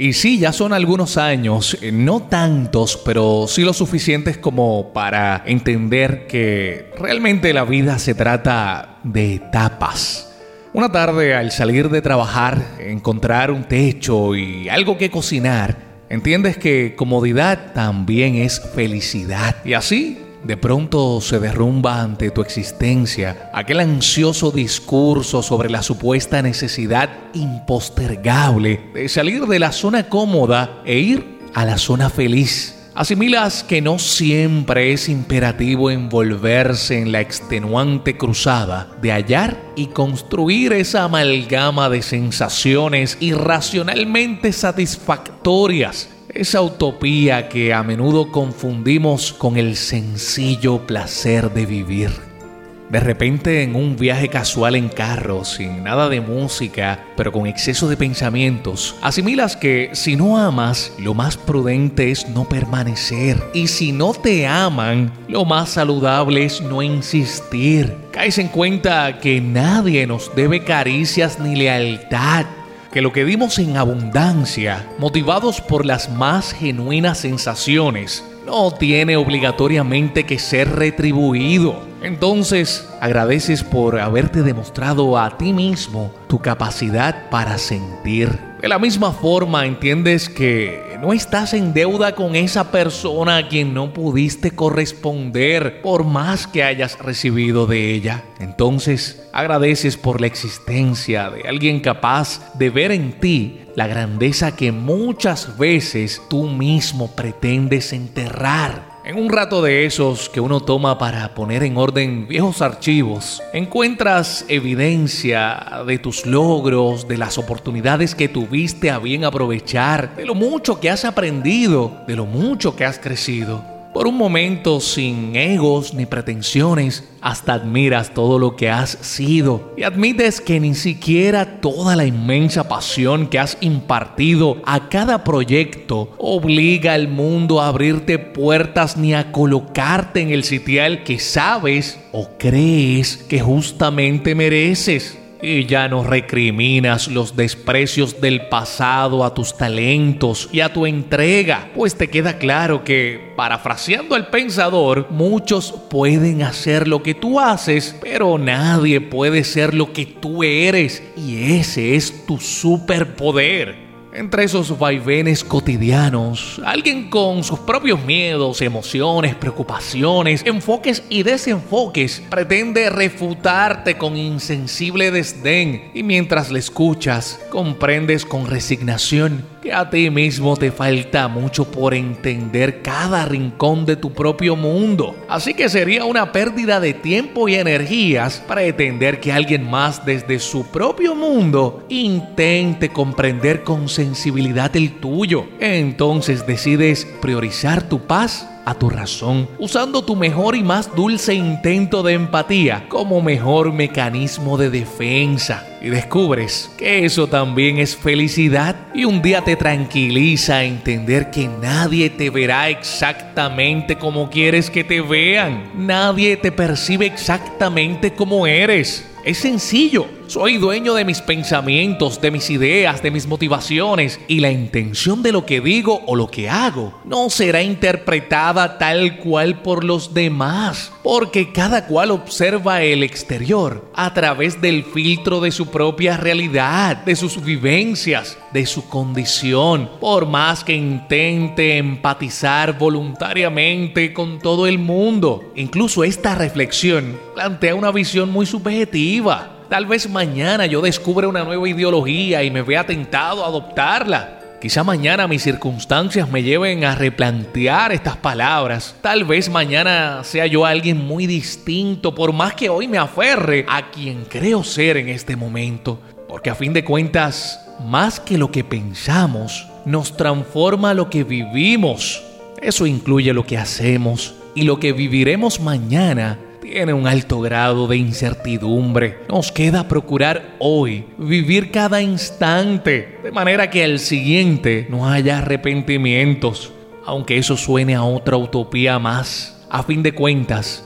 Y sí, ya son algunos años, eh, no tantos, pero sí lo suficientes como para entender que realmente la vida se trata de etapas. Una tarde al salir de trabajar, encontrar un techo y algo que cocinar, entiendes que comodidad también es felicidad. Y así de pronto se derrumba ante tu existencia aquel ansioso discurso sobre la supuesta necesidad impostergable de salir de la zona cómoda e ir a la zona feliz. Asimilas que no siempre es imperativo envolverse en la extenuante cruzada de hallar y construir esa amalgama de sensaciones irracionalmente satisfactorias esa utopía que a menudo confundimos con el sencillo placer de vivir. De repente en un viaje casual en carro, sin nada de música, pero con exceso de pensamientos, asimilas que si no amas, lo más prudente es no permanecer. Y si no te aman, lo más saludable es no insistir. Caes en cuenta que nadie nos debe caricias ni lealtad que lo que dimos en abundancia, motivados por las más genuinas sensaciones, no tiene obligatoriamente que ser retribuido. Entonces, agradeces por haberte demostrado a ti mismo tu capacidad para sentir. De la misma forma, entiendes que no estás en deuda con esa persona a quien no pudiste corresponder por más que hayas recibido de ella. Entonces, agradeces por la existencia de alguien capaz de ver en ti la grandeza que muchas veces tú mismo pretendes enterrar. En un rato de esos que uno toma para poner en orden viejos archivos, encuentras evidencia de tus logros, de las oportunidades que tuviste a bien aprovechar, de lo mucho que has aprendido, de lo mucho que has crecido. Por un momento, sin egos ni pretensiones, hasta admiras todo lo que has sido y admites que ni siquiera toda la inmensa pasión que has impartido a cada proyecto obliga al mundo a abrirte puertas ni a colocarte en el sitial que sabes o crees que justamente mereces y ya no recriminas los desprecios del pasado a tus talentos y a tu entrega, pues te queda claro que, parafraseando al pensador, muchos pueden hacer lo que tú haces, pero nadie puede ser lo que tú eres, y ese es tu superpoder. Entre esos vaivenes cotidianos, alguien con sus propios miedos, emociones, preocupaciones, enfoques y desenfoques pretende refutarte con insensible desdén. Y mientras le escuchas, comprendes con resignación que a ti mismo te falta mucho por entender cada rincón de tu propio mundo. Así que sería una pérdida de tiempo y energías pretender que alguien más desde su propio mundo intente comprender con sensibilidad el tuyo. Entonces decides priorizar tu paz a tu razón, usando tu mejor y más dulce intento de empatía como mejor mecanismo de defensa. Y descubres que eso también es felicidad y un día te tranquiliza entender que nadie te verá exactamente como quieres que te vean. Nadie te percibe exactamente como eres. Es sencillo. Soy dueño de mis pensamientos, de mis ideas, de mis motivaciones y la intención de lo que digo o lo que hago no será interpretada tal cual por los demás, porque cada cual observa el exterior a través del filtro de su propia realidad, de sus vivencias, de su condición, por más que intente empatizar voluntariamente con todo el mundo. Incluso esta reflexión plantea una visión muy subjetiva Tal vez mañana yo descubra una nueva ideología y me vea tentado a adoptarla. Quizá mañana mis circunstancias me lleven a replantear estas palabras. Tal vez mañana sea yo alguien muy distinto, por más que hoy me aferre a quien creo ser en este momento. Porque a fin de cuentas, más que lo que pensamos, nos transforma lo que vivimos. Eso incluye lo que hacemos y lo que viviremos mañana tiene un alto grado de incertidumbre. Nos queda procurar hoy vivir cada instante, de manera que al siguiente no haya arrepentimientos, aunque eso suene a otra utopía más. A fin de cuentas,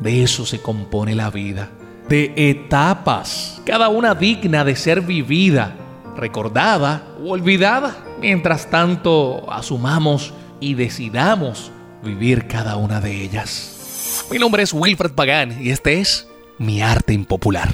de eso se compone la vida, de etapas, cada una digna de ser vivida, recordada o olvidada. Mientras tanto, asumamos y decidamos vivir cada una de ellas. Mi nombre es Wilfred Pagán y este es Mi Arte Impopular.